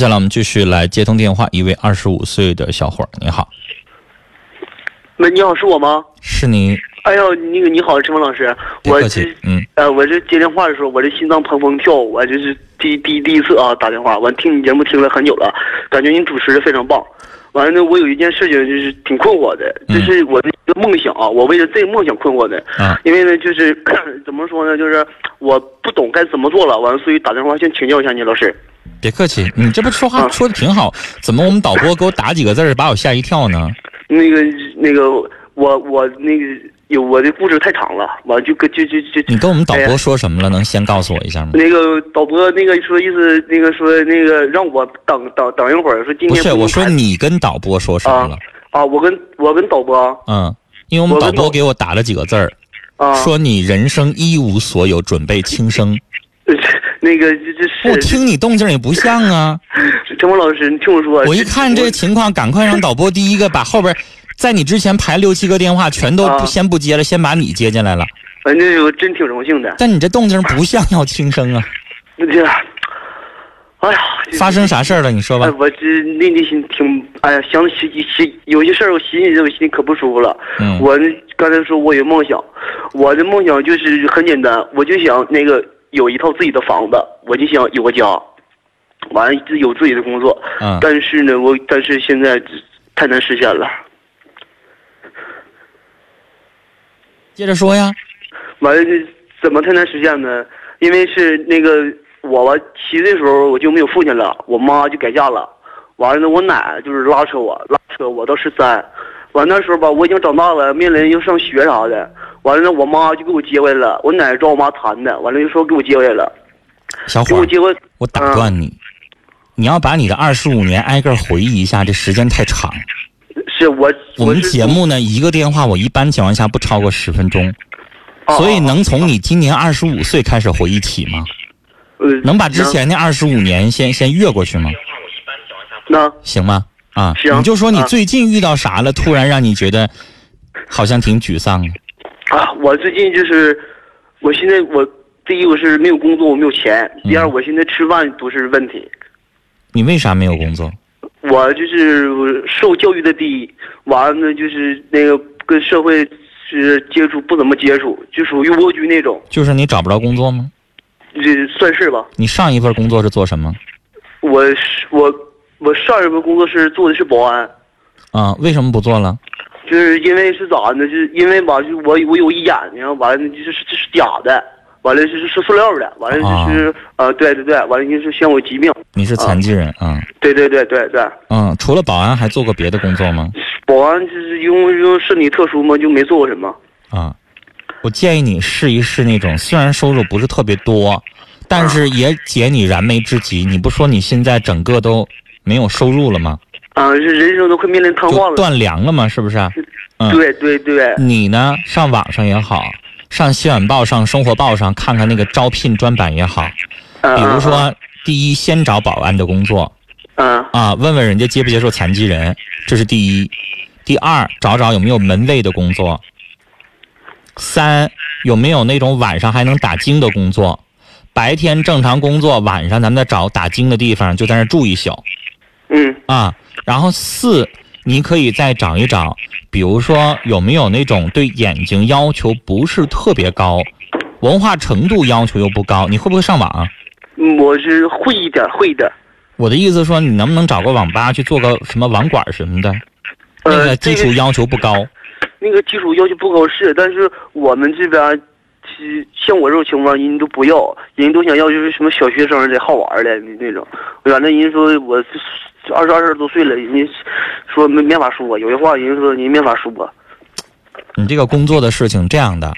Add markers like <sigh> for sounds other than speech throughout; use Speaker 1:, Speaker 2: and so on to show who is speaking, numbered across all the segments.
Speaker 1: 接下来我们继续来接通电话，一位二十五岁的小伙儿，你好，
Speaker 2: 喂，你好，是我吗？
Speaker 1: 是你，
Speaker 2: 哎呦，那个你好，陈峰老师，我这
Speaker 1: 气，嗯，
Speaker 2: 呃，我这接电话的时候，我这心脏砰砰跳，我这是第第第一次啊打电话，完听你节目听了很久了，感觉你主持的非常棒。完了呢，我有一件事情就是挺困惑的，这
Speaker 1: 嗯
Speaker 2: 是我的一个梦想啊，我为了这个梦想困惑的。
Speaker 1: 啊，
Speaker 2: 因为呢，就是 <coughs> 怎么说呢，就是我不懂该怎么做了，完了，所以打电话先请教一下你，老师。
Speaker 1: 别客气，你这不说话
Speaker 2: 啊
Speaker 1: 说的挺好，怎么我们导播给我打几个字儿，把我吓一跳呢？
Speaker 2: 那个那个，我我那个有我的故事太长了，完就跟就就就
Speaker 1: 你跟我们导播说什么了？能先告诉我一下吗？
Speaker 2: 那个导播那个说意思，那个说那个让我等等等一会儿，说今天
Speaker 1: 不是，我说你跟导播说什么了？
Speaker 2: 啊，我跟我跟导播
Speaker 1: 嗯，因为我们导播给我打了几个字儿，
Speaker 2: 啊，
Speaker 1: 说你人生一无所有，准备轻生。<laughs>
Speaker 2: 那个这这是
Speaker 1: 我听你动静也不像啊！<laughs>
Speaker 2: 陈峰老师，你听我说，
Speaker 1: 我一看这个情况，赶快让导播第一个把后边，在你之前排六七个电话全都不
Speaker 2: 啊
Speaker 1: 先不接了，先把你接进来了。
Speaker 2: 反正我真挺荣幸的。
Speaker 1: 但你这动静不像要轻生啊！
Speaker 2: 那这，哎呀，
Speaker 1: 发生啥事儿了？你说吧
Speaker 2: 哎，。我这内内心挺，哎呀，想起起有些事儿，我寻思着我心里可不舒服了。
Speaker 1: 嗯
Speaker 2: 我那刚才说我有梦想，我的梦想就是很简单，我就想那个有一套自己的房子，我就想有个家，完了有自己的工作。
Speaker 1: 嗯
Speaker 2: 但是呢，我但是现在太难实现了。
Speaker 1: 接着说呀。
Speaker 2: 完了，怎么太难实现呢？因为是那个我吧，七岁的时候我就没有父亲了，我妈就改嫁了。完了呢，我奶就是拉扯我，拉扯我到十三。完那时候吧，我已经长大了，面临要上学啥的。完了呢，我妈就给我接回来了，我奶找我妈谈的，完了就说给我接回来了，
Speaker 1: 小伙，
Speaker 2: 给我接回。
Speaker 1: 我打断你，你要把你的二十五年挨个回忆一下，这时间太长。
Speaker 2: 是我
Speaker 1: 我们节目呢，一个电话我一般情况下不超过十分钟，
Speaker 2: 哦
Speaker 1: 所以能从你今年二十五岁开始回忆起吗？
Speaker 2: 呃
Speaker 1: 能把之前那二十五年先先越过去吗？
Speaker 2: 那
Speaker 1: 行吗？啊，
Speaker 2: 行
Speaker 1: 你就说你
Speaker 2: 啊
Speaker 1: 最近遇到啥了，突然让你觉得好像挺沮丧的。
Speaker 2: 啊，我最近就是，我现在我第一我是没有工作，我没有钱；第二，
Speaker 1: 嗯
Speaker 2: 我现在吃饭都是问题。
Speaker 1: 你为啥没有工作？
Speaker 2: 我就是受教育的低，完了呢就是那个跟社会是接触不怎么接触，就属于蜗居那种，
Speaker 1: 就是你找不着工作吗？
Speaker 2: 这算是吧。
Speaker 1: 你上一份工作是做什么？
Speaker 2: 我是我我上一份工作是做的是保安，
Speaker 1: 啊，为什么不做了？
Speaker 2: 就是因为是咋呢？就是因为吧，就我我有一眼睛，完了就是这是假的，完了就是是塑料的，完了就是呃对对对，完了就是像我疾病，
Speaker 1: 你是残疾人啊？
Speaker 2: 对对对对对。
Speaker 1: 嗯，除了保安还做过别的工作吗？
Speaker 2: 保安就是因为因为身体特殊嘛，就没做过什么。
Speaker 1: 啊，我建议你试一试那种，虽然收入不是特别多，但是也解你燃眉之急。你不说你现在整个都没有收入了吗？
Speaker 2: 啊，这人生都快面临瘫痪了。
Speaker 1: 断粮了吗？是不是？嗯，
Speaker 2: 对对对，
Speaker 1: 你呢，上网上也好，上新闻报上、生活报上看看那个招聘专版也好，
Speaker 2: 嗯
Speaker 1: 比如说，第一，先找保安的工作
Speaker 2: 嗯
Speaker 1: 啊，问问人家接不接受残疾人，这是第一。第二，找找有没有门卫的工作。三，有没有那种晚上还能打更的工作？白天正常工作，晚上咱们再找打更的地方，就在那住一宿
Speaker 2: 嗯
Speaker 1: 啊。然后四，你可以再找一找，比如说有没有那种对眼睛要求不是特别高，文化程度要求又不高，你会不会上网
Speaker 2: 我是会一点会的。
Speaker 1: 我的意思说，你能不能找个网吧去做个什么网管什么的？那
Speaker 2: 呃，
Speaker 1: 个基
Speaker 2: 这
Speaker 1: 础要求不高。
Speaker 2: 那个基础要求不高是，但是我们这边，其像我这种情况，人都不要，人都想要就是什么小学生的好玩的那种。完了，人说我二十二十多岁了，人家说没没法说，有些话人家说人没法说。
Speaker 1: 你这个工作的事情这样的，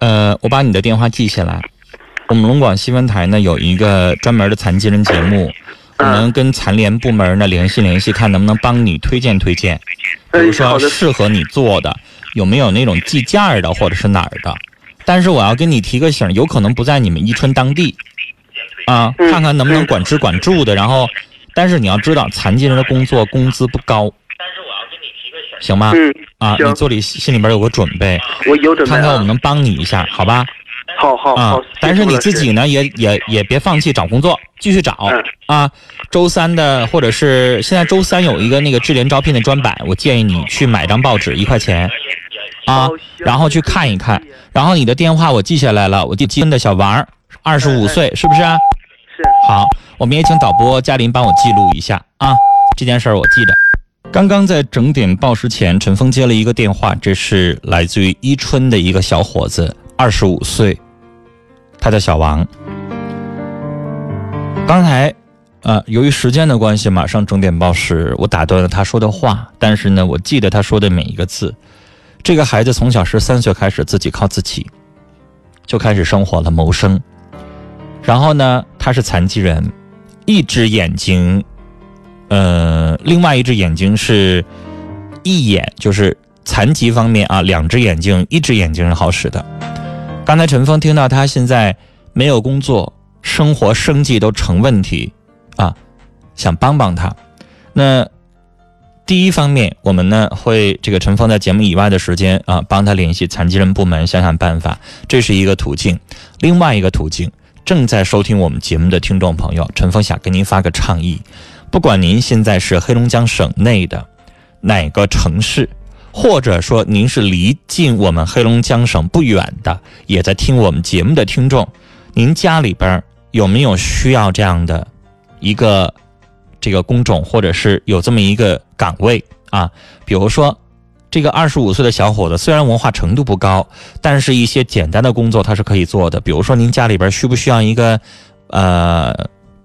Speaker 1: 呃，我把你的电话记下来。我们龙广新闻台呢有一个专门的残疾人节目，我们跟残联部门呢联系联系，看能不能帮你推荐推荐，比如说，适合你做的，有没有那种计件的或者是哪儿的。但是我要跟你提个醒，有可能不在你们伊春当地，啊，
Speaker 2: 嗯
Speaker 1: 看看能不能管吃管住的。然后，但是你要知道，残疾人的工作工资不高。行吗？
Speaker 2: 嗯，
Speaker 1: 啊，你做里心里边有个准备，
Speaker 2: 我有准备、啊。
Speaker 1: 看看我们能帮你一下，好吧？
Speaker 2: 好好
Speaker 1: 啊
Speaker 2: 好。
Speaker 1: 但是你自己呢，也也也别放弃找工作，继续找
Speaker 2: 嗯
Speaker 1: 啊。周三的或者是现在周三有一个那个智联招聘的专版，我建议你去买张报纸一块钱啊然后去看一看。然后你的电话我记下来了，我记金的小王，二十五岁，是不是啊？
Speaker 2: 是
Speaker 1: 好，我们也请导播嘉林帮我记录一下啊，这件事儿我记得。刚刚在整点报时前，陈峰接了一个电话，这是来自于伊春的一个小伙子，二十五岁，他叫小王。刚才，呃，由于时间的关系，马上整点报时，我打断了他说的话，但是呢，我记得他说的每一个字。这个孩子从小十三岁开始自己靠自己，就开始生活了，谋生。然后呢，他是残疾人，一只眼睛，呃，另外一只眼睛是一眼，就是残疾方面啊，两只眼睛，一只眼睛是好使的。刚才陈峰听到他现在没有工作，生活生计都成问题啊，想帮帮他。那第一方面，我们呢会这个陈峰在节目以外的时间啊，帮他联系残疾人部门，想想办法，这是一个途径。另外一个途径，正在收听我们节目的听众朋友，陈峰想跟您发个倡议：不管您现在是黑龙江省内的哪个城市，或者说您是离近我们黑龙江省不远的，也在听我们节目的听众，您家里边有没有需要这样的一个这个工种，或者是有这么一个岗位啊？比如说。这个二十五岁的小伙子虽然文化程度不高，但是一些简单的工作他是可以做的。比如说，您家里边需不需要一个，呃，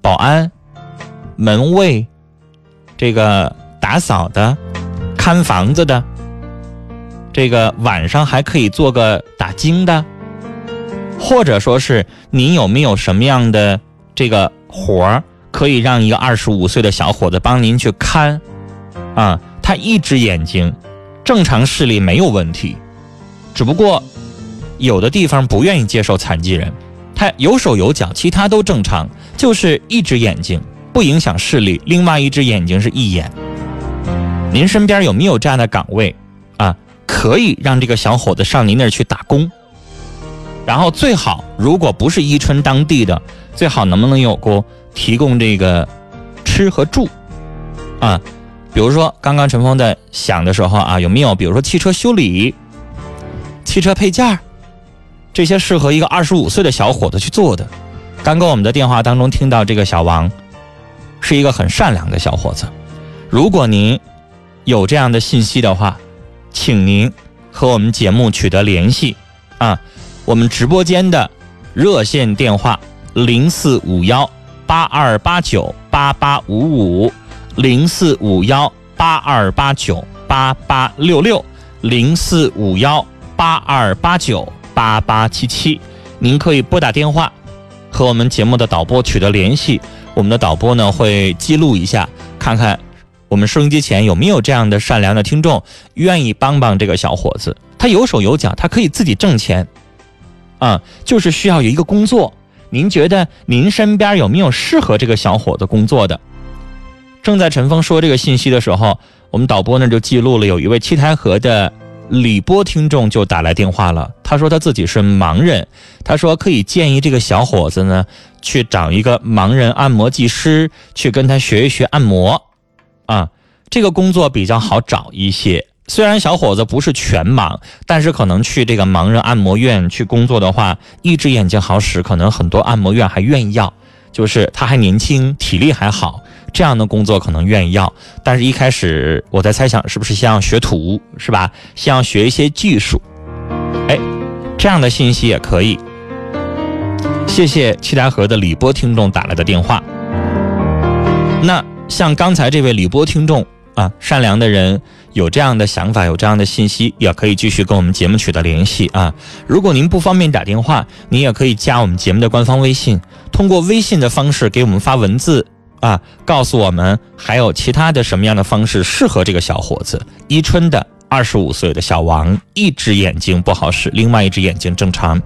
Speaker 1: 保安、门卫，这个打扫的、看房子的，这个晚上还可以做个打更的，或者说是您有没有什么样的这个活儿，可以让一个二十五岁的小伙子帮您去看？啊，他一只眼睛。正常视力没有问题，只不过有的地方不愿意接受残疾人，他有手有脚，其他都正常，就是一只眼睛不影响视力，另外一只眼睛是一眼。您身边有没有这样的岗位啊？可以让这个小伙子上您那儿去打工，然后最好如果不是伊春当地的，最好能不能有过提供这个吃和住啊？比如说，刚刚陈峰在想的时候啊，有没有比如说汽车修理、汽车配件这些适合一个二十五岁的小伙子去做的？刚刚我们的电话当中听到这个小王，是一个很善良的小伙子。如果您有这样的信息的话，请您和我们节目取得联系啊。我们直播间的热线电话零四五幺八二八九八八五五。零四五幺八二八九八八六六，零四五幺八二八九八八七七，您可以拨打电话和我们节目的导播取得联系。我们的导播呢会记录一下，看看我们收音机前有没有这样的善良的听众愿意帮帮这个小伙子。他有手有脚，他可以自己挣钱，啊，就是需要有一个工作。您觉得您身边有没有适合这个小伙子工作的？正在陈峰说这个信息的时候，我们导播那就记录了有一位七台河的李波听众就打来电话了。他说他自己是盲人，他说可以建议这个小伙子呢去找一个盲人按摩技师去跟他学一学按摩，啊，这个工作比较好找一些。虽然小伙子不是全盲，但是可能去这个盲人按摩院去工作的话，一只眼睛好使，可能很多按摩院还愿意要。就是他还年轻，体力还好。这样的工作可能愿意要，但是一开始我在猜想是不是先要学徒，是吧？先要学一些技术，哎，这样的信息也可以。谢谢七台河的李波听众打来的电话。那像刚才这位李波听众啊，善良的人有这样的想法，有这样的信息，也可以继续跟我们节目取得联系啊。如果您不方便打电话，您也可以加我们节目的官方微信，通过微信的方式给我们发文字。啊，告诉我们还有其他的什么样的方式适合这个小伙子？伊春的二十五岁的小王，一只眼睛不好使，另外一只眼睛正常。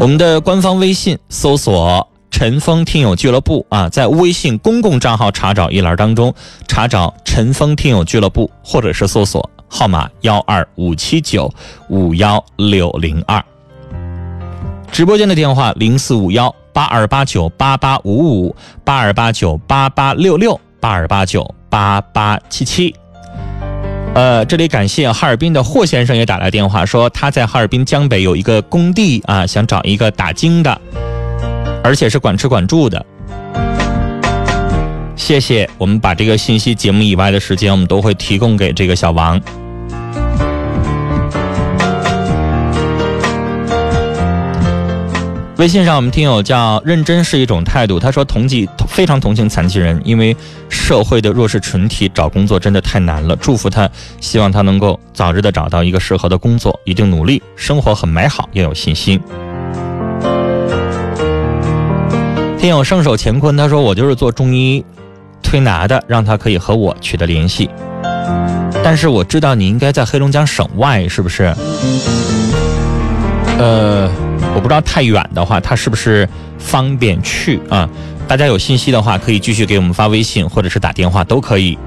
Speaker 1: 我们的官方微信搜索“陈峰听友俱乐部”啊，在微信公共账号查找一栏当中查找“陈峰听友俱乐部”，或者是搜索号码幺二五七九五幺六零二。直播间的电话零四五幺八二八九八八五五八二八九八八六六八二八九八八七七。呃，这里感谢哈尔滨的霍先生也打来电话，说他在哈尔滨江北有一个工地啊，想找一个打金的，而且是管吃管住的。谢谢，我们把这个信息节目以外的时间，我们都会提供给这个小王。微信上我们听友叫认真是一种态度，他说同济非常同情残疾人，因为社会的弱势群体找工作真的太难了。祝福他，希望他能够早日的找到一个适合的工作，一定努力，生活很美好，要有信心。听友圣手乾坤他说我就是做中医推拿的，让他可以和我取得联系，但是我知道你应该在黑龙江省外，是不是？呃。我不知道太远的话，他是不是方便去啊？大家有信息的话，可以继续给我们发微信，或者是打电话都可以。